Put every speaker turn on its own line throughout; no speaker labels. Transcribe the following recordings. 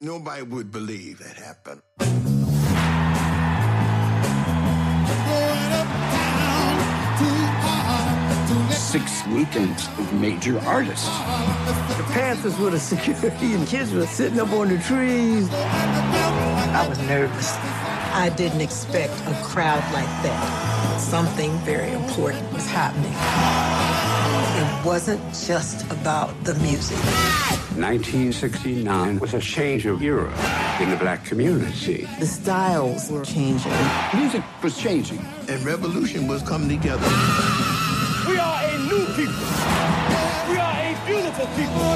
Nobody would believe that happened.
Six weekends of major artists.
The Panthers were the security and kids were sitting up on the trees. I was nervous.
I didn't expect a crowd like that. Something very important was happening. It wasn't just about the music.
1969 was a change of era in the black community.
The styles were changing.
Music was changing.
And revolution was coming together.
We are a new people. We are a beautiful people.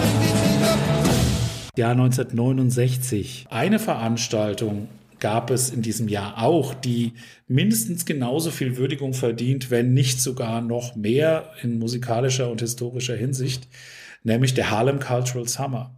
Jahr 1969. Eine Veranstaltung gab es in diesem Jahr auch, die mindestens genauso viel Würdigung verdient, wenn nicht sogar noch mehr in musikalischer und historischer Hinsicht, nämlich der Harlem Cultural Summer.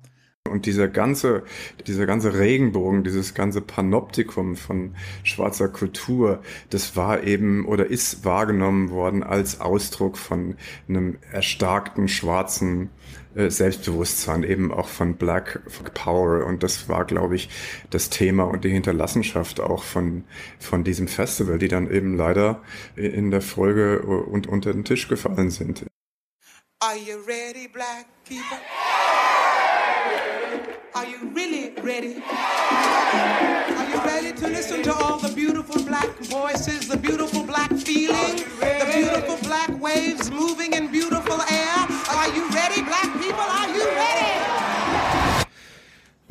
Und dieser ganze, dieser ganze Regenbogen, dieses ganze Panoptikum von schwarzer Kultur, das war eben oder ist wahrgenommen worden als Ausdruck von einem erstarkten schwarzen äh, Selbstbewusstsein, eben auch von Black Power. Und das war, glaube ich, das Thema und die Hinterlassenschaft auch von, von diesem Festival, die dann eben leider in der Folge und unter den Tisch gefallen sind.
Are you ready, black people? Are you really ready? Are you ready to listen to all the beautiful black voices, the beautiful black feeling, the beautiful black waves moving in beautiful air?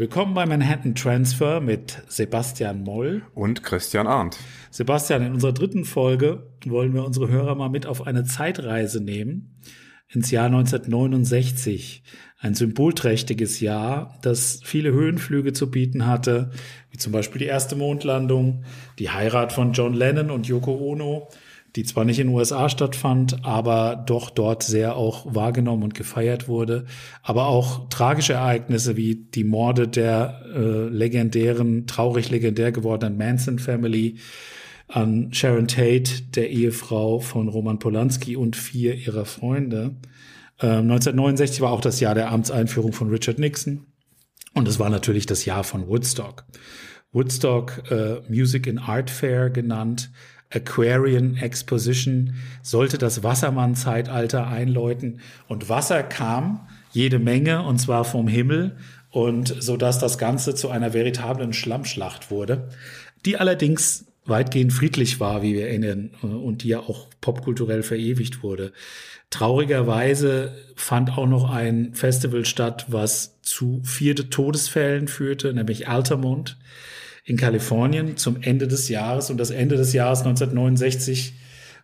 Willkommen bei Manhattan Transfer mit Sebastian Moll
und Christian Arndt.
Sebastian, in unserer dritten Folge wollen wir unsere Hörer mal mit auf eine Zeitreise nehmen ins Jahr 1969. Ein symbolträchtiges Jahr, das viele Höhenflüge zu bieten hatte, wie zum Beispiel die erste Mondlandung, die Heirat von John Lennon und Yoko Ono, die zwar nicht in den USA stattfand, aber doch dort sehr auch wahrgenommen und gefeiert wurde, aber auch tragische Ereignisse wie die Morde der äh, legendären, traurig legendär gewordenen Manson Family, an Sharon Tate, der Ehefrau von Roman Polanski und vier ihrer Freunde. Ähm, 1969 war auch das Jahr der Amtseinführung von Richard Nixon. Und es war natürlich das Jahr von Woodstock. Woodstock äh, Music and Art Fair genannt, Aquarian Exposition, sollte das Wassermann-Zeitalter einläuten. Und Wasser kam jede Menge, und zwar vom Himmel, und so dass das Ganze zu einer veritablen Schlammschlacht wurde, die allerdings weitgehend friedlich war, wie wir erinnern, und die ja auch popkulturell verewigt wurde. Traurigerweise fand auch noch ein Festival statt, was zu vier Todesfällen führte, nämlich Altamont in Kalifornien zum Ende des Jahres. Und das Ende des Jahres 1969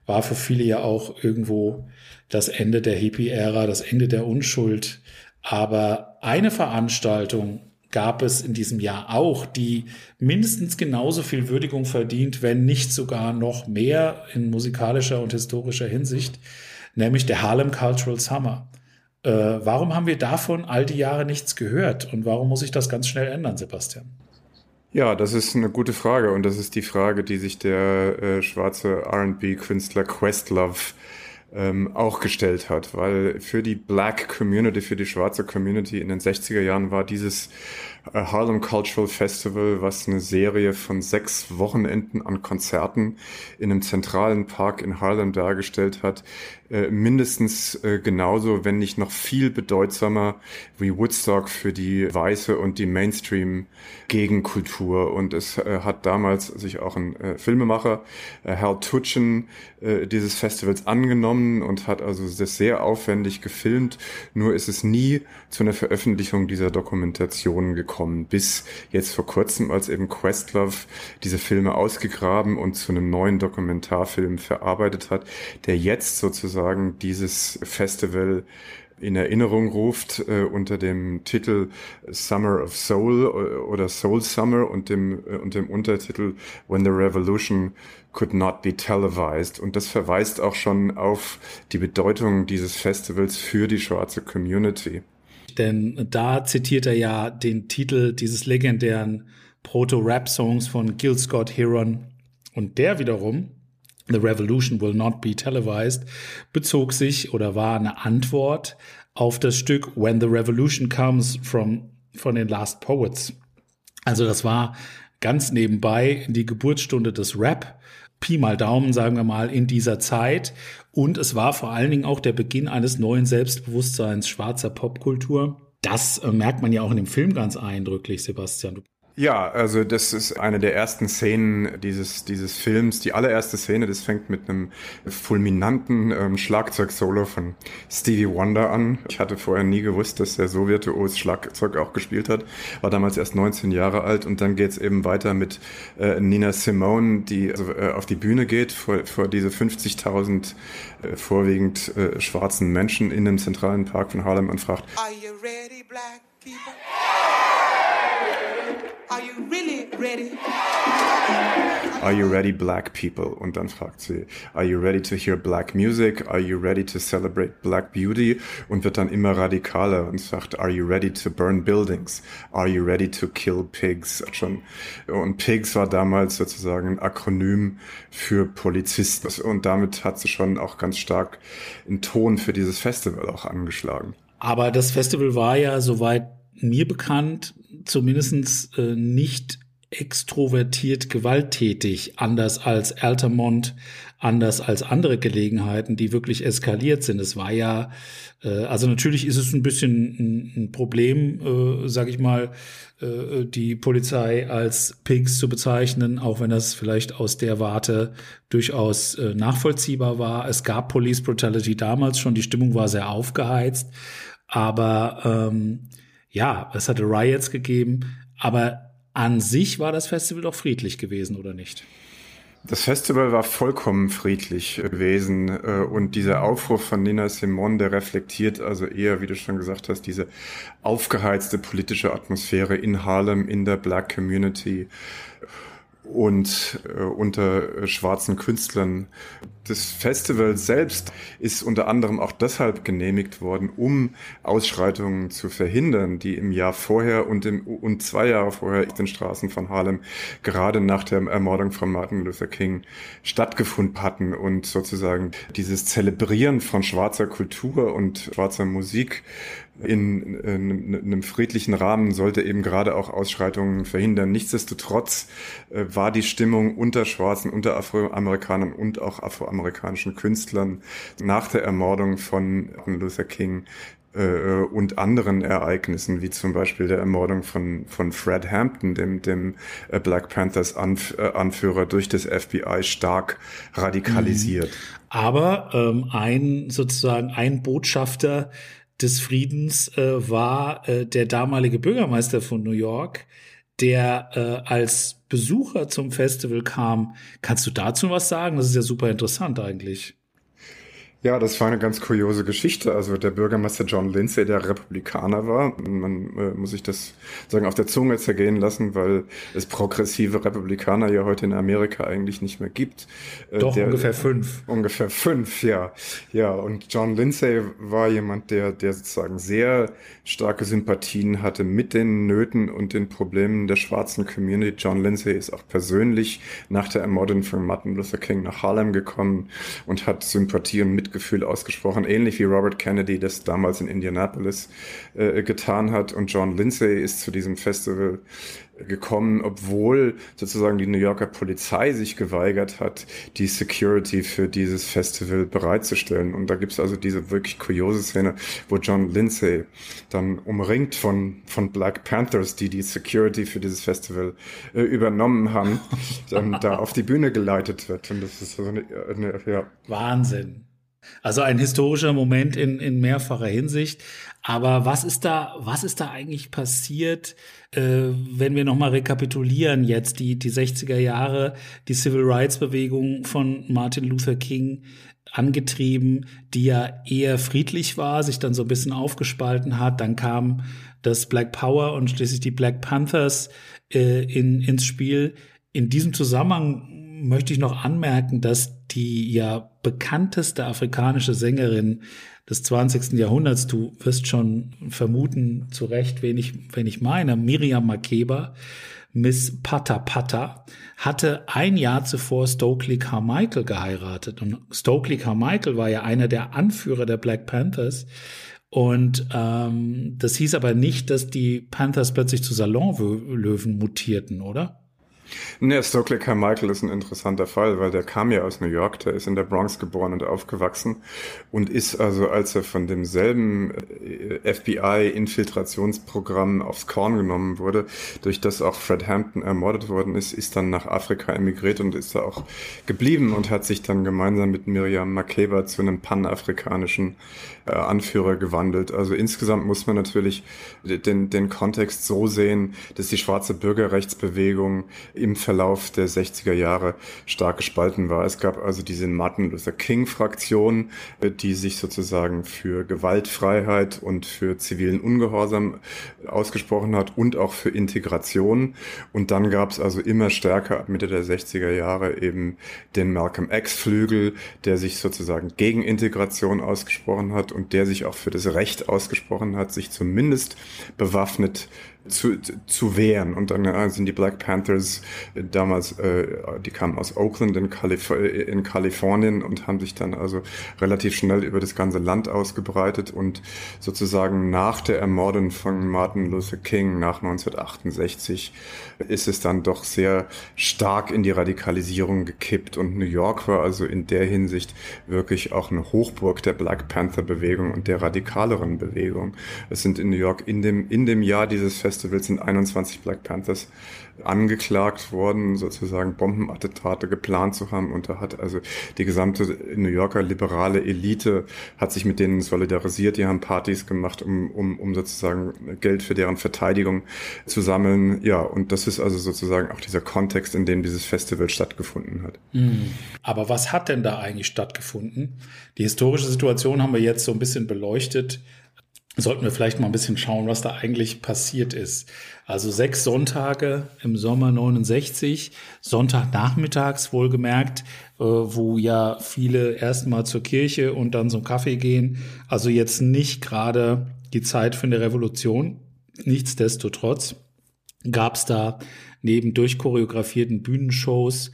war für viele ja auch irgendwo das Ende der Hippie-Ära, das Ende der Unschuld. Aber eine Veranstaltung gab es in diesem Jahr auch, die mindestens genauso viel Würdigung verdient, wenn nicht sogar noch mehr in musikalischer und historischer Hinsicht, nämlich der Harlem Cultural Summer. Äh, warum haben wir davon all die Jahre nichts gehört und warum muss sich das ganz schnell ändern, Sebastian?
Ja, das ist eine gute Frage und das ist die Frage, die sich der äh, schwarze RB-Künstler Questlove ähm, auch gestellt hat, weil für die Black Community, für die schwarze Community in den 60er Jahren war dieses äh, Harlem Cultural Festival, was eine Serie von sechs Wochenenden an Konzerten in einem zentralen Park in Harlem dargestellt hat, äh, mindestens äh, genauso, wenn nicht noch viel bedeutsamer wie Woodstock für die weiße und die Mainstream-Gegenkultur. Und es äh, hat damals sich auch ein äh, Filmemacher, äh, Hal Tutchen, dieses Festivals angenommen und hat also das sehr aufwendig gefilmt. Nur ist es nie zu einer Veröffentlichung dieser Dokumentation gekommen, bis jetzt vor kurzem, als eben Questlove diese Filme ausgegraben und zu einem neuen Dokumentarfilm verarbeitet hat, der jetzt sozusagen sozusagen dieses Festival in Erinnerung ruft äh, unter dem Titel Summer of Soul äh, oder Soul Summer und dem, äh, und dem Untertitel When the Revolution Could Not Be Televised. Und das verweist auch schon auf die Bedeutung dieses Festivals für die schwarze Community.
Denn da zitiert er ja den Titel dieses legendären Proto-Rap-Songs von Gil Scott Heron. Und der wiederum The Revolution Will Not Be Televised bezog sich oder war eine Antwort auf das Stück When the Revolution Comes from, von den Last Poets. Also das war ganz nebenbei die Geburtsstunde des Rap. Pi mal Daumen, sagen wir mal, in dieser Zeit. Und es war vor allen Dingen auch der Beginn eines neuen Selbstbewusstseins schwarzer Popkultur. Das äh, merkt man ja auch in dem Film ganz eindrücklich, Sebastian.
Ja, also das ist eine der ersten Szenen dieses, dieses Films. Die allererste Szene, das fängt mit einem fulminanten ähm, Schlagzeug-Solo von Stevie Wonder an. Ich hatte vorher nie gewusst, dass er so virtuos Schlagzeug auch gespielt hat. War damals erst 19 Jahre alt und dann geht's eben weiter mit äh, Nina Simone, die also, äh, auf die Bühne geht vor, vor diese 50.000 äh, vorwiegend äh, schwarzen Menschen in dem zentralen Park von Harlem und fragt,
Are you ready, black people? Are you really ready?
Are you ready, black people? Und dann fragt sie, Are you ready to hear black music? Are you ready to celebrate black beauty? Und wird dann immer radikaler und sagt, Are you ready to burn buildings? Are you ready to kill pigs? Schon. Und Pigs war damals sozusagen ein Akronym für Polizisten. Und damit hat sie schon auch ganz stark einen Ton für dieses Festival auch angeschlagen.
Aber das Festival war ja, soweit mir bekannt, zumindest äh, nicht extrovertiert gewalttätig, anders als Altamont, anders als andere Gelegenheiten, die wirklich eskaliert sind. Es war ja, äh, also natürlich ist es ein bisschen ein, ein Problem, äh, sag ich mal, äh, die Polizei als Pigs zu bezeichnen, auch wenn das vielleicht aus der Warte durchaus äh, nachvollziehbar war. Es gab Police Brutality damals schon, die Stimmung war sehr aufgeheizt, aber ähm, ja, es hatte Riots gegeben, aber an sich war das Festival doch friedlich gewesen, oder nicht?
Das Festival war vollkommen friedlich gewesen äh, und dieser Aufruf von Nina Simon, der reflektiert also eher, wie du schon gesagt hast, diese aufgeheizte politische Atmosphäre in Harlem, in der Black Community und äh, unter äh, schwarzen Künstlern. Das Festival selbst ist unter anderem auch deshalb genehmigt worden, um Ausschreitungen zu verhindern, die im Jahr vorher und, im, und zwei Jahre vorher auf den Straßen von Harlem gerade nach der Ermordung von Martin Luther King stattgefunden hatten und sozusagen dieses Zelebrieren von schwarzer Kultur und schwarzer Musik in, in, in einem friedlichen Rahmen sollte eben gerade auch Ausschreitungen verhindern. Nichtsdestotrotz äh, war die Stimmung unter Schwarzen, unter Afroamerikanern und auch afroamerikanischen Künstlern nach der Ermordung von Luther King äh, und anderen Ereignissen, wie zum Beispiel der Ermordung von, von Fred Hampton, dem, dem äh, Black Panthers Anf äh, Anführer durch das FBI stark radikalisiert. Mhm.
Aber ähm, ein sozusagen ein Botschafter des Friedens äh, war äh, der damalige Bürgermeister von New York, der äh, als Besucher zum Festival kam. Kannst du dazu was sagen? Das ist ja super interessant eigentlich.
Ja, das war eine ganz kuriose Geschichte. Also der Bürgermeister John Lindsay, der Republikaner war, man äh, muss sich das sagen auf der Zunge zergehen lassen, weil es progressive Republikaner ja heute in Amerika eigentlich nicht mehr gibt.
Äh, Doch der, ungefähr fünf.
Ungefähr fünf, ja, ja. Und John Lindsay war jemand, der, der sozusagen sehr starke Sympathien hatte mit den Nöten und den Problemen der schwarzen Community. John Lindsay ist auch persönlich nach der Ermordung von Martin Luther King nach Harlem gekommen und hat Sympathie und Mitgefühl ausgesprochen, ähnlich wie Robert Kennedy das damals in Indianapolis äh, getan hat. Und John Lindsay ist zu diesem Festival gekommen, obwohl sozusagen die New Yorker Polizei sich geweigert hat, die Security für dieses Festival bereitzustellen. Und da gibt's also diese wirklich kuriose Szene, wo John Lindsay dann umringt von, von Black Panthers, die die Security für dieses Festival äh, übernommen haben, dann da auf die Bühne geleitet wird. Und das ist so eine, eine ja.
Wahnsinn. Also ein historischer Moment in, in mehrfacher Hinsicht. Aber was ist da, was ist da eigentlich passiert, äh, wenn wir nochmal rekapitulieren jetzt die, die 60er Jahre, die Civil Rights Bewegung von Martin Luther King angetrieben, die ja eher friedlich war, sich dann so ein bisschen aufgespalten hat. Dann kam das Black Power und schließlich die Black Panthers äh, in, ins Spiel. In diesem Zusammenhang möchte ich noch anmerken, dass die ja bekannteste afrikanische Sängerin des 20. Jahrhunderts, du wirst schon vermuten, zu Recht, wen ich, wen ich meine, Miriam Makeba, Miss Pata Pata, hatte ein Jahr zuvor Stokely Carmichael geheiratet. Und Stokely Carmichael war ja einer der Anführer der Black Panthers. Und ähm, das hieß aber nicht, dass die Panthers plötzlich zu Salonlöwen mutierten, oder?
Ne, Stokely Carmichael ist ein interessanter Fall, weil der kam ja aus New York, der ist in der Bronx geboren und aufgewachsen und ist also, als er von demselben äh, FBI-Infiltrationsprogramm aufs Korn genommen wurde, durch das auch Fred Hampton ermordet worden ist, ist dann nach Afrika emigriert und ist da auch geblieben und hat sich dann gemeinsam mit Miriam Makeba zu einem panafrikanischen Anführer gewandelt. Also insgesamt muss man natürlich den, den Kontext so sehen, dass die schwarze Bürgerrechtsbewegung im Verlauf der 60er Jahre stark gespalten war. Es gab also diese Martin Luther King Fraktion, äh, die sich sozusagen für Gewaltfreiheit und für zivilen Ungehorsam ausgesprochen hat und auch für Integration. Und dann gab es also immer stärker ab Mitte der 60er Jahre eben den Malcolm X Flügel, der sich sozusagen gegen Integration ausgesprochen hat und der sich auch für das Recht ausgesprochen hat, sich zumindest bewaffnet zu, zu wehren. Und dann äh, sind die Black Panthers äh, damals, äh, die kamen aus Oakland in, Calif in Kalifornien und haben sich dann also relativ schnell über das ganze Land ausgebreitet und sozusagen nach der Ermordung von Martin Luther King nach 1968 ist es dann doch sehr stark in die Radikalisierung gekippt und New York war also in der Hinsicht wirklich auch eine Hochburg der Black Panther Bewegung und der radikaleren Bewegung. Es sind in New York in dem, in dem Jahr dieses Festivals sind 21 Black Panthers angeklagt worden, sozusagen Bombenattentate geplant zu haben. Und da hat also die gesamte New Yorker liberale Elite hat sich mit denen solidarisiert. Die haben Partys gemacht, um, um, um sozusagen Geld für deren Verteidigung zu sammeln. Ja, und das ist also sozusagen auch dieser Kontext, in dem dieses Festival stattgefunden hat.
Hm. Aber was hat denn da eigentlich stattgefunden? Die historische Situation haben wir jetzt so ein bisschen beleuchtet sollten wir vielleicht mal ein bisschen schauen, was da eigentlich passiert ist. Also sechs Sonntage im Sommer 69, Sonntagnachmittags wohlgemerkt, äh, wo ja viele erstmal zur Kirche und dann zum Kaffee gehen. Also jetzt nicht gerade die Zeit für eine Revolution. Nichtsdestotrotz gab es da neben durchchoreografierten Bühnenshows,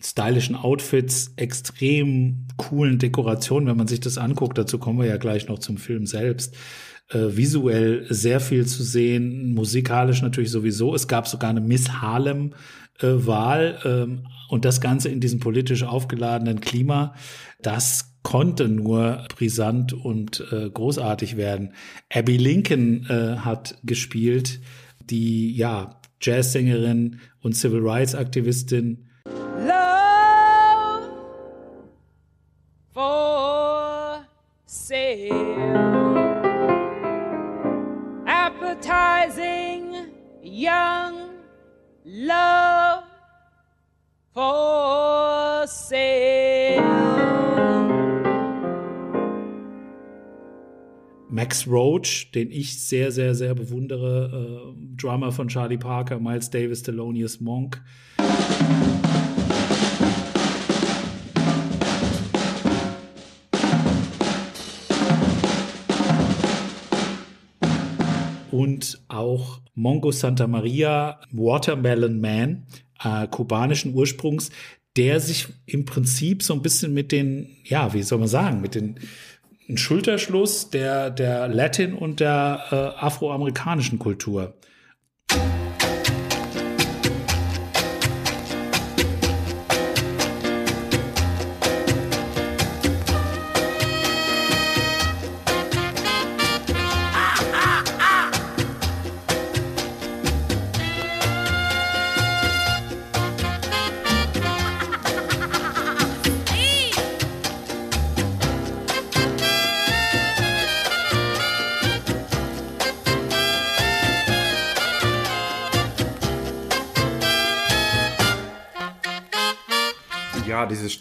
stylischen Outfits, extrem coolen Dekorationen, wenn man sich das anguckt. Dazu kommen wir ja gleich noch zum Film selbst äh, visuell sehr viel zu sehen, musikalisch natürlich sowieso. Es gab sogar eine Miss Harlem äh, Wahl ähm, und das Ganze in diesem politisch aufgeladenen Klima. Das konnte nur brisant und äh, großartig werden. Abby Lincoln äh, hat gespielt, die ja Jazzsängerin und Civil Rights Aktivistin.
Love for sale. Young love for sale.
Max Roach, den ich sehr, sehr, sehr bewundere, äh, Drummer von Charlie Parker, Miles Davis, Thelonious Monk. Und auch Mongo Santa Maria, Watermelon Man, äh, kubanischen Ursprungs, der sich im Prinzip so ein bisschen mit den, ja, wie soll man sagen, mit den Schulterschluss der, der Latin- und der äh, afroamerikanischen Kultur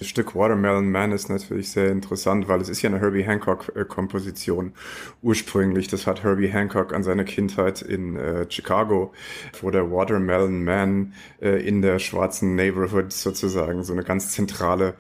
Stück Watermelon Man ist natürlich sehr interessant, weil es ist ja eine Herbie Hancock-Komposition ursprünglich. Das hat Herbie Hancock an seiner Kindheit in äh, Chicago, wo der Watermelon Man äh, in der schwarzen Neighborhood sozusagen so eine ganz zentrale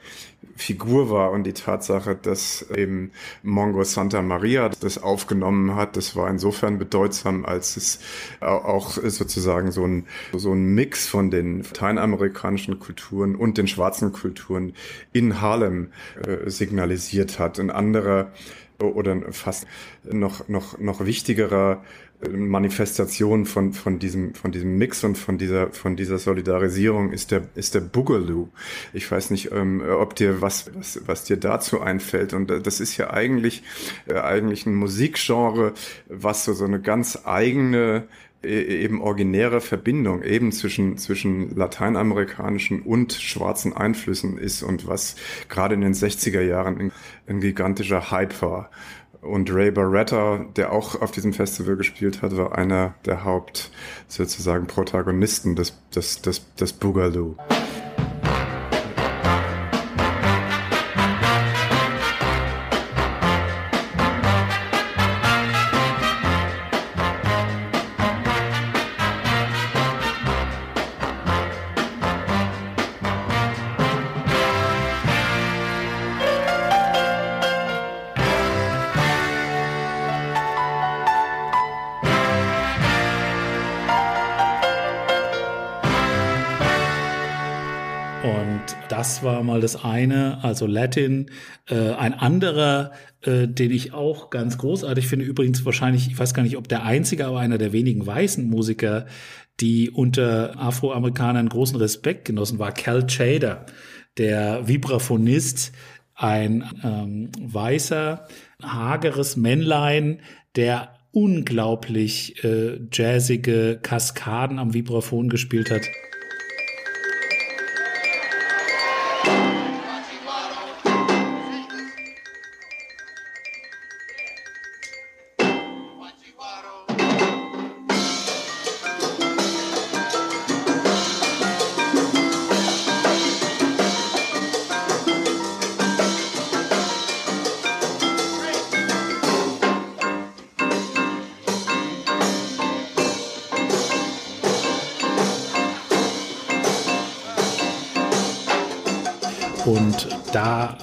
Figur war und die Tatsache, dass eben Mongo Santa Maria das aufgenommen hat, das war insofern bedeutsam, als es auch sozusagen so ein, so ein Mix von den lateinamerikanischen Kulturen und den schwarzen Kulturen in Harlem äh, signalisiert hat. Ein anderer oder fast noch, noch, noch wichtigerer Manifestation von, von diesem, von diesem Mix und von dieser, von dieser Solidarisierung ist der, ist der Boogaloo. Ich weiß nicht, ähm, ob dir was, was, was dir dazu einfällt. Und das ist ja eigentlich, äh, eigentlich ein Musikgenre, was so, so eine ganz eigene, e, eben originäre Verbindung eben zwischen, zwischen lateinamerikanischen und schwarzen Einflüssen ist und was gerade in den 60er Jahren ein, ein gigantischer Hype war. Und Ray Barretta, der auch auf diesem Festival gespielt hat, war einer der Haupt sozusagen Protagonisten des, des, des, des Boogaloo.
Das war mal das eine, also Latin. Äh, ein anderer, äh, den ich auch ganz großartig finde, übrigens wahrscheinlich, ich weiß gar nicht, ob der einzige, aber einer der wenigen weißen Musiker, die unter Afroamerikanern großen Respekt genossen, war Cal Chader, der Vibraphonist, ein ähm, weißer, hageres Männlein, der unglaublich äh, jazzige Kaskaden am Vibraphon gespielt hat.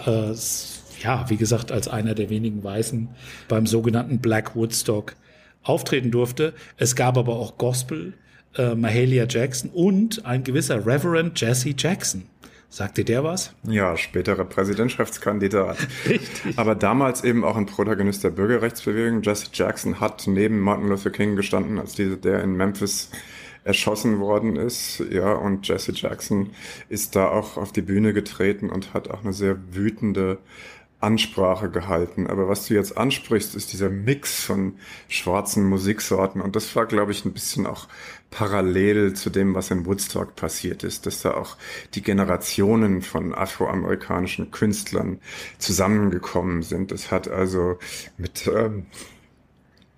Äh, ja, wie gesagt, als einer der wenigen Weißen beim sogenannten Black Woodstock auftreten durfte. Es gab aber auch Gospel, äh, Mahalia Jackson und ein gewisser Reverend Jesse Jackson. Sagte der was?
Ja, späterer Präsidentschaftskandidat.
Richtig.
Aber damals eben auch ein Protagonist der Bürgerrechtsbewegung. Jesse Jackson hat neben Martin Luther King gestanden, als dieser, der in Memphis erschossen worden ist. Ja, und Jesse Jackson ist da auch auf die Bühne getreten und hat auch eine sehr wütende Ansprache gehalten. Aber was du jetzt ansprichst, ist dieser Mix von schwarzen Musiksorten. Und das war, glaube ich, ein bisschen auch parallel zu dem, was in Woodstock passiert ist, dass da auch die Generationen von afroamerikanischen Künstlern zusammengekommen sind. Das hat also mit ähm,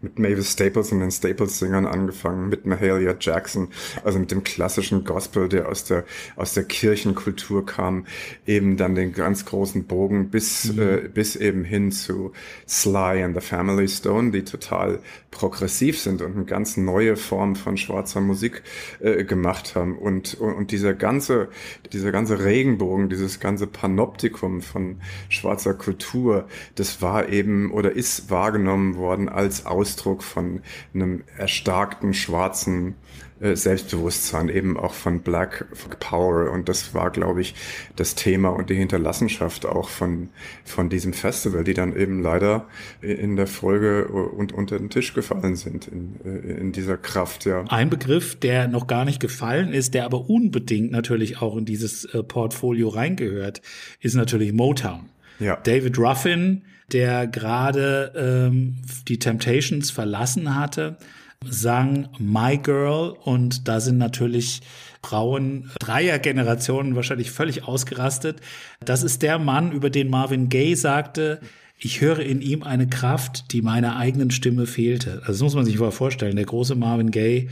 mit Mavis Staples und den Staples-Singern angefangen, mit Mahalia Jackson, also mit dem klassischen Gospel, der aus der, aus der Kirchenkultur kam, eben dann den ganz großen Bogen bis, mhm. äh, bis eben hin zu Sly and the Family Stone, die total progressiv sind und eine ganz neue Form von schwarzer Musik äh, gemacht haben. Und, und, und dieser ganze, dieser ganze Regenbogen, dieses ganze Panoptikum von schwarzer Kultur, das war eben oder ist wahrgenommen worden als Ausdruck von einem erstarkten schwarzen äh, Selbstbewusstsein, eben auch von Black Power. Und das war, glaube ich, das Thema und die Hinterlassenschaft auch von, von diesem Festival, die dann eben leider in der Folge und unter den Tisch gefallen sind in, äh, in dieser Kraft, ja.
Ein Begriff, der noch gar nicht gefallen ist, der aber unbedingt natürlich auch in dieses äh, Portfolio reingehört, ist natürlich Motown.
Ja.
David Ruffin, der gerade ähm, die Temptations verlassen hatte, sang My Girl und da sind natürlich Frauen dreier Generationen wahrscheinlich völlig ausgerastet. Das ist der Mann, über den Marvin Gaye sagte, ich höre in ihm eine Kraft, die meiner eigenen Stimme fehlte. Also das muss man sich mal vorstellen. Der große Marvin Gaye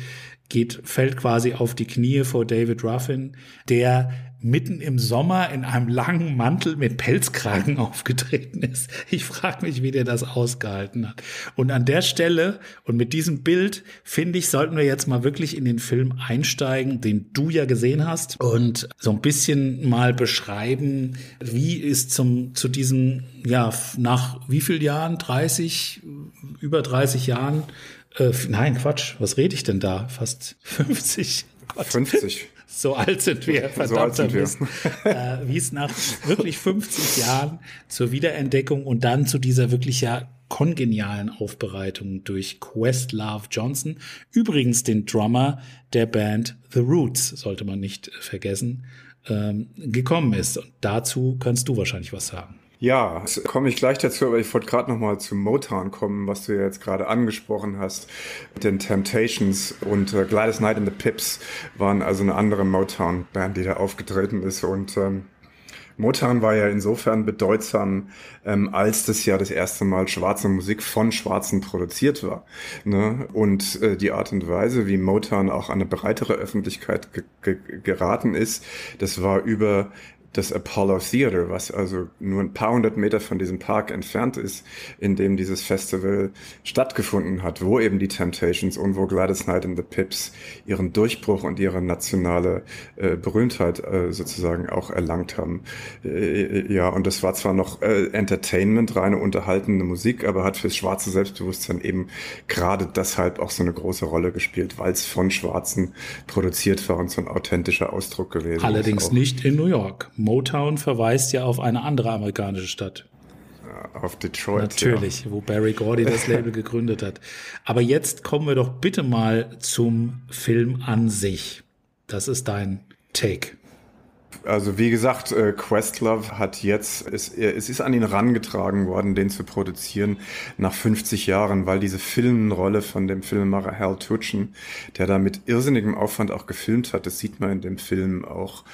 geht, fällt quasi auf die Knie vor David Ruffin, der mitten im Sommer in einem langen Mantel mit Pelzkragen aufgetreten ist. Ich frage mich, wie der das ausgehalten hat. Und an der Stelle und mit diesem Bild, finde ich, sollten wir jetzt mal wirklich in den Film einsteigen, den du ja gesehen hast und so ein bisschen mal beschreiben, wie ist zum, zu diesem, ja, nach wie viel Jahren? 30, über 30 Jahren? Äh, nein, Quatsch, was rede ich denn da? Fast 50.
50.
So alt sind wir, verdammt so Mist. äh, wie es nach wirklich 50 Jahren zur Wiederentdeckung und dann zu dieser wirklich ja kongenialen Aufbereitung durch Questlove Johnson, übrigens den Drummer der Band The Roots, sollte man nicht vergessen, ähm, gekommen ist. Und dazu kannst du wahrscheinlich was sagen.
Ja, komme ich gleich dazu, aber ich wollte gerade noch mal zu Motown kommen, was du ja jetzt gerade angesprochen hast. Den Temptations und äh, Gladys Knight and the Pips waren also eine andere Motown-Band, die da aufgetreten ist und ähm, Motown war ja insofern bedeutsam, ähm, als das ja das erste Mal schwarze Musik von Schwarzen produziert war. Ne? Und äh, die Art und Weise, wie Motown auch an eine breitere Öffentlichkeit ge ge geraten ist, das war über das Apollo Theater, was also nur ein paar hundert Meter von diesem Park entfernt ist, in dem dieses Festival stattgefunden hat, wo eben die Temptations und wo Gladys Knight and the Pips ihren Durchbruch und ihre nationale äh, Berühmtheit äh, sozusagen auch erlangt haben. Äh, ja, und das war zwar noch äh, Entertainment, reine unterhaltende Musik, aber hat fürs schwarze Selbstbewusstsein eben gerade deshalb auch so eine große Rolle gespielt, weil es von Schwarzen produziert war und so ein authentischer Ausdruck gewesen
Allerdings ist. Allerdings nicht in New York. Motown verweist ja auf eine andere amerikanische Stadt.
Auf Detroit.
Natürlich, ja. wo Barry Gordy das Label gegründet hat. Aber jetzt kommen wir doch bitte mal zum Film an sich. Das ist dein Take.
Also wie gesagt, äh, Questlove hat jetzt, es, es ist an ihn rangetragen worden, den zu produzieren nach 50 Jahren, weil diese Filmrolle von dem Filmemacher Hal Tutchen, der da mit irrsinnigem Aufwand auch gefilmt hat, das sieht man in dem Film auch,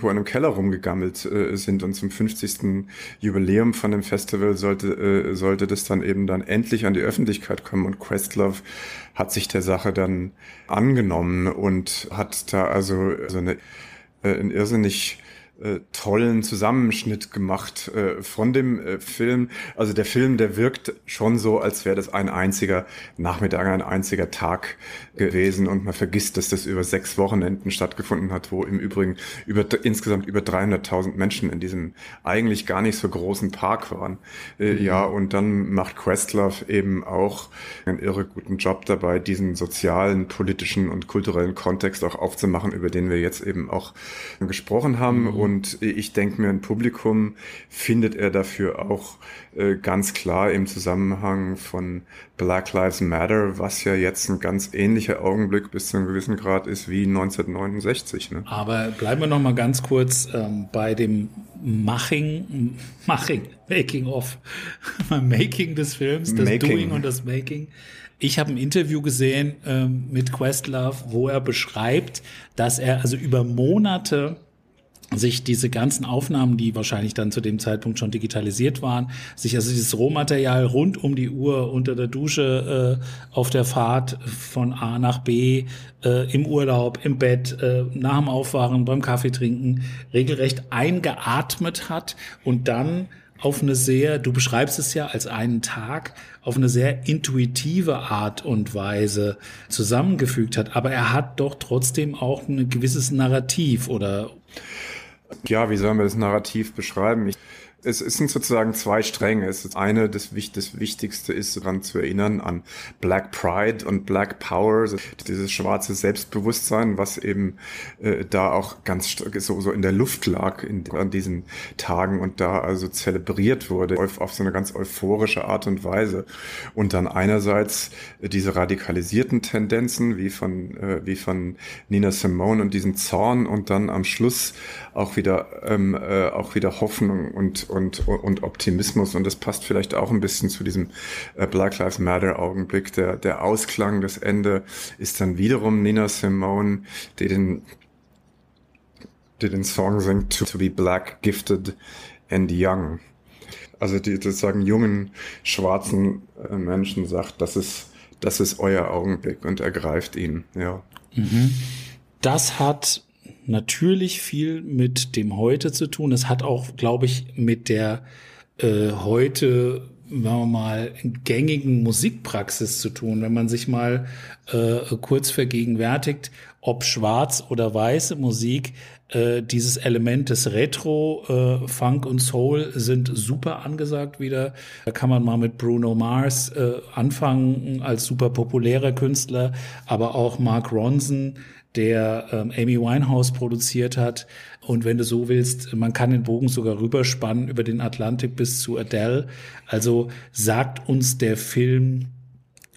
wo in einem Keller rumgegammelt äh, sind und zum 50. Jubiläum von dem Festival sollte, äh, sollte das dann eben dann endlich an die Öffentlichkeit kommen und Questlove hat sich der Sache dann angenommen und hat da also so eine äh, ein irrsinnig äh, tollen Zusammenschnitt gemacht äh, von dem äh, Film. Also der Film, der wirkt schon so, als wäre das ein einziger Nachmittag, ein einziger Tag gewesen und man vergisst, dass das über sechs Wochenenden stattgefunden hat, wo im Übrigen über insgesamt über 300.000 Menschen in diesem eigentlich gar nicht so großen Park waren. Äh, mhm. Ja, und dann macht Questlove eben auch einen irre guten Job dabei, diesen sozialen, politischen und kulturellen Kontext auch aufzumachen, über den wir jetzt eben auch gesprochen haben. Mhm. Und ich denke mir, ein Publikum findet er dafür auch äh, ganz klar im Zusammenhang von Black Lives Matter, was ja jetzt ein ganz ähnlicher Augenblick bis zu einem gewissen Grad ist wie 1969. Ne?
Aber bleiben wir noch mal ganz kurz ähm, bei dem Maching, Maching, Making of, Making des Films, das Making. Doing und das Making. Ich habe ein Interview gesehen ähm, mit Questlove, wo er beschreibt, dass er also über Monate sich diese ganzen Aufnahmen, die wahrscheinlich dann zu dem Zeitpunkt schon digitalisiert waren, sich also dieses Rohmaterial rund um die Uhr unter der Dusche äh, auf der Fahrt von A nach B, äh, im Urlaub, im Bett, äh, nach dem Aufwachen, beim Kaffee trinken, regelrecht eingeatmet hat und dann auf eine sehr, du beschreibst es ja als einen Tag, auf eine sehr intuitive Art und Weise zusammengefügt hat. Aber er hat doch trotzdem auch ein gewisses Narrativ oder
ja, wie sollen wir das Narrativ beschreiben? Ich es, sind sozusagen zwei Stränge. Es ist eine, das, das Wichtigste ist daran zu erinnern an Black Pride und Black Power, dieses schwarze Selbstbewusstsein, was eben äh, da auch ganz so, so in der Luft lag in, an diesen Tagen und da also zelebriert wurde auf, auf so eine ganz euphorische Art und Weise. Und dann einerseits diese radikalisierten Tendenzen wie von, äh, wie von Nina Simone und diesen Zorn und dann am Schluss auch wieder, ähm, äh, auch wieder Hoffnung und und, und Optimismus. Und das passt vielleicht auch ein bisschen zu diesem äh, Black Lives Matter Augenblick. Der, der Ausklang, das Ende ist dann wiederum Nina Simone, die den, die den Song singt, to, to be black, gifted and young. Also die sozusagen jungen, schwarzen äh, Menschen sagt, das ist, das ist euer Augenblick und ergreift ihn, ja.
Mhm. Das hat natürlich viel mit dem Heute zu tun. Es hat auch, glaube ich, mit der äh, heute sagen wir mal, gängigen Musikpraxis zu tun. Wenn man sich mal äh, kurz vergegenwärtigt, ob schwarz oder weiße Musik, äh, dieses Element des Retro, äh, Funk und Soul sind super angesagt wieder. Da kann man mal mit Bruno Mars äh, anfangen als super populärer Künstler, aber auch Mark Ronson der ähm, Amy Winehouse produziert hat. Und wenn du so willst, man kann den Bogen sogar rüberspannen über den Atlantik bis zu Adele. Also sagt uns der Film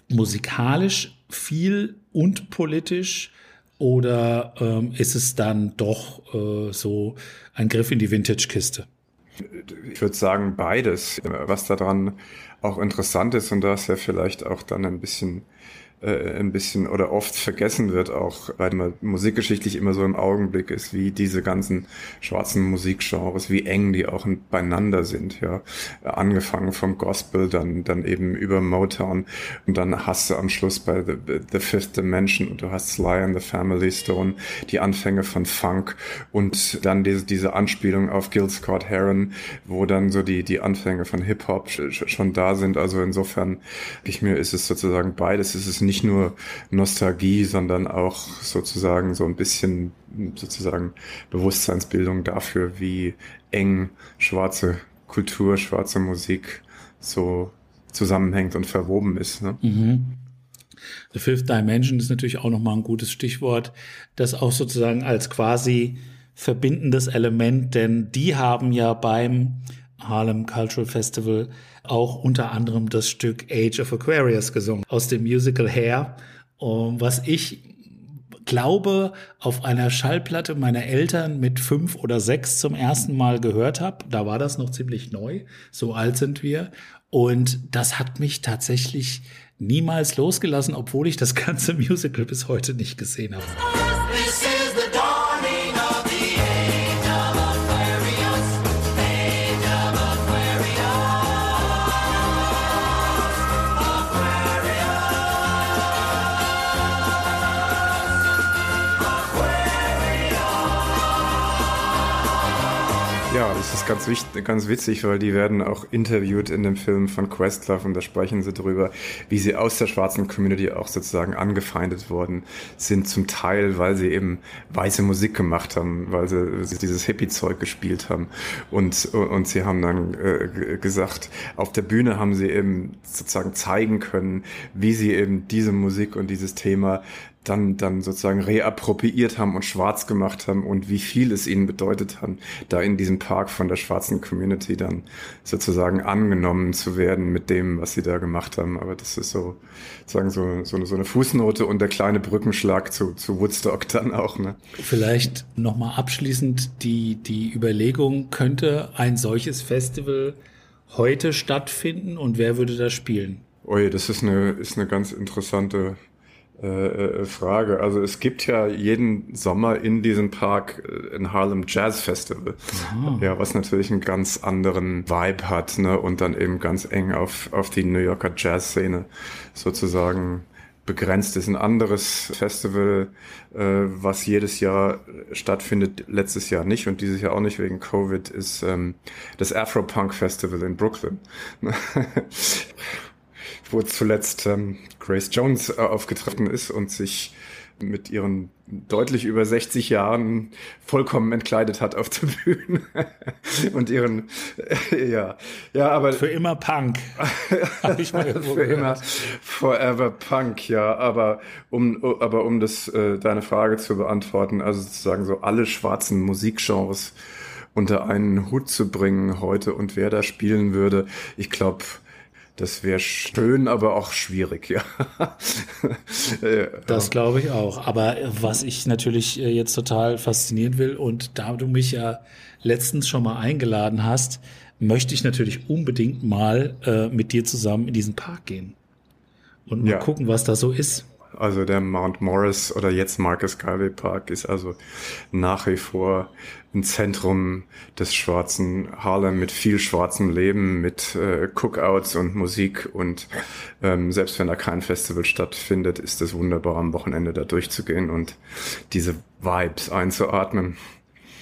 musikalisch viel und politisch oder ähm, ist es dann doch äh, so ein Griff in die Vintage-Kiste?
Ich würde sagen beides. Was daran auch interessant ist und da ist ja vielleicht auch dann ein bisschen äh, ein bisschen oder oft vergessen wird, auch weil man musikgeschichtlich immer so im Augenblick ist, wie diese ganzen schwarzen Musikgenres, wie eng die auch beieinander sind, ja. Angefangen vom Gospel, dann, dann eben über Motown und dann hast du am Schluss bei The, The Fifth Dimension und du hast Sly and the Family Stone, die Anfänge von Funk und dann diese, diese Anspielung auf Gil Scott Heron, wo dann so die, die Anfänge von Hip-Hop schon da sind. Also insofern, ich mir, ist es sozusagen beides. Es ist nicht nur Nostalgie, sondern auch sozusagen so ein bisschen sozusagen Bewusstseinsbildung dafür, wie eng schwarze Kultur, schwarze Musik so zusammenhängt und verwoben ist. Ne?
Mhm. The Fifth Dimension ist natürlich auch nochmal ein gutes Stichwort, das auch sozusagen als quasi verbindendes Element, denn die haben ja beim Harlem Cultural Festival auch unter anderem das Stück Age of Aquarius gesungen aus dem Musical Hair, was ich glaube, auf einer Schallplatte meiner Eltern mit fünf oder sechs zum ersten Mal gehört habe. Da war das noch ziemlich neu, so alt sind wir. Und das hat mich tatsächlich niemals losgelassen, obwohl ich das ganze Musical bis heute nicht gesehen habe.
Ist ganz, wichtig, ganz witzig, weil die werden auch interviewt in dem Film von Questlove und da sprechen sie drüber, wie sie aus der schwarzen Community auch sozusagen angefeindet worden sind, zum Teil, weil sie eben weiße Musik gemacht haben, weil sie dieses Hippie-Zeug gespielt haben. Und, und sie haben dann äh, gesagt, auf der Bühne haben sie eben sozusagen zeigen können, wie sie eben diese Musik und dieses Thema dann, dann sozusagen reappropriiert haben und schwarz gemacht haben und wie viel es ihnen bedeutet hat, da in diesem Park von der schwarzen Community dann sozusagen angenommen zu werden mit dem, was sie da gemacht haben. Aber das ist so, sagen so, so, eine, so eine Fußnote und der kleine Brückenschlag zu, zu Woodstock dann auch. Ne?
Vielleicht nochmal abschließend die, die Überlegung, könnte ein solches Festival heute stattfinden und wer würde da spielen?
Oje, das ist eine, ist eine ganz interessante äh, äh, Frage. Also es gibt ja jeden Sommer in diesem Park äh, ein Harlem Jazz Festival, Aha. ja, was natürlich einen ganz anderen Vibe hat, ne, und dann eben ganz eng auf auf die New Yorker Jazz-Szene sozusagen begrenzt ist. Ein anderes Festival, äh, was jedes Jahr stattfindet, letztes Jahr nicht und dieses Jahr auch nicht wegen Covid, ist ähm, das Afro-Punk Festival in Brooklyn. wo zuletzt ähm, Grace Jones äh, aufgetreten ist und sich mit ihren deutlich über 60 Jahren vollkommen entkleidet hat auf der Bühne und ihren äh, ja ja aber
für immer Punk
ich mal für immer forever Punk ja aber um aber um das äh, deine Frage zu beantworten also sozusagen so alle schwarzen Musikgenres unter einen Hut zu bringen heute und wer da spielen würde ich glaube das wäre schön, aber auch schwierig, ja.
das glaube ich auch. Aber was ich natürlich äh, jetzt total faszinieren will und da du mich ja letztens schon mal eingeladen hast, möchte ich natürlich unbedingt mal äh, mit dir zusammen in diesen Park gehen und mal ja. gucken, was da so ist.
Also der Mount Morris oder jetzt Marcus Garvey Park ist also nach wie vor ein Zentrum des schwarzen Harlem mit viel schwarzem Leben, mit äh, Cookouts und Musik und ähm, selbst wenn da kein Festival stattfindet, ist es wunderbar am Wochenende da durchzugehen und diese Vibes einzuatmen.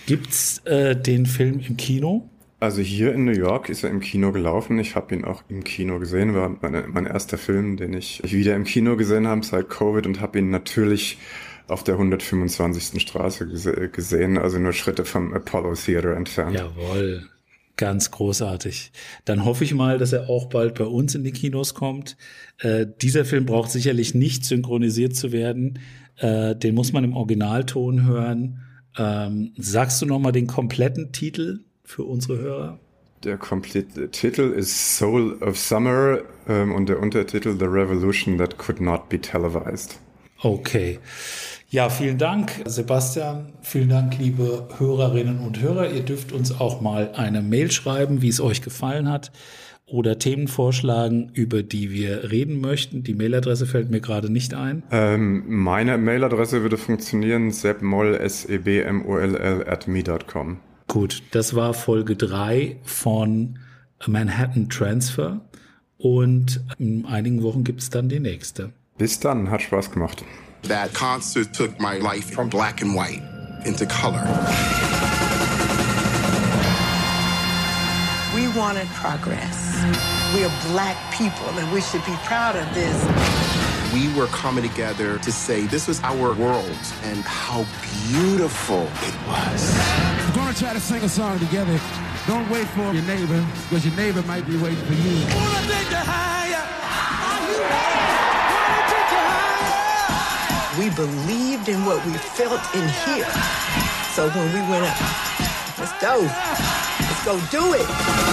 Gibt's äh, den Film im Kino?
Also hier in New York ist er im Kino gelaufen. Ich habe ihn auch im Kino gesehen. War meine, mein erster Film, den ich wieder im Kino gesehen habe seit Covid und habe ihn natürlich auf der 125. Straße gese gesehen, also nur Schritte vom Apollo Theater entfernt.
Jawohl, ganz großartig. Dann hoffe ich mal, dass er auch bald bei uns in die Kinos kommt. Äh, dieser Film braucht sicherlich nicht synchronisiert zu werden. Äh, den muss man im Originalton hören. Ähm, sagst du noch mal den kompletten Titel für unsere Hörer?
Der komplette Titel ist Soul of Summer ähm, und der Untertitel The Revolution That Could Not Be Televised.
Okay. Ja, vielen Dank, Sebastian. Vielen Dank, liebe Hörerinnen und Hörer. Ihr dürft uns auch mal eine Mail schreiben, wie es euch gefallen hat oder Themen vorschlagen, über die wir reden möchten. Die Mailadresse fällt mir gerade nicht ein.
Ähm, meine Mailadresse würde funktionieren, sebmoll, S-E-B-M-O-L-L at me.com.
Gut, das war Folge 3 von Manhattan Transfer und in einigen Wochen gibt es dann die nächste.
Bis dann, hat Spaß gemacht.
That concert took my life from black and white into color.
We wanted progress. We are black people and we should be proud of this.
We were coming together to say this was our world and how beautiful it was.
We're gonna try to sing a song together. Don't wait for your neighbor, because your neighbor might be waiting for you.
We believed in what we felt in here. So when we went up, let's go. Let's go do it.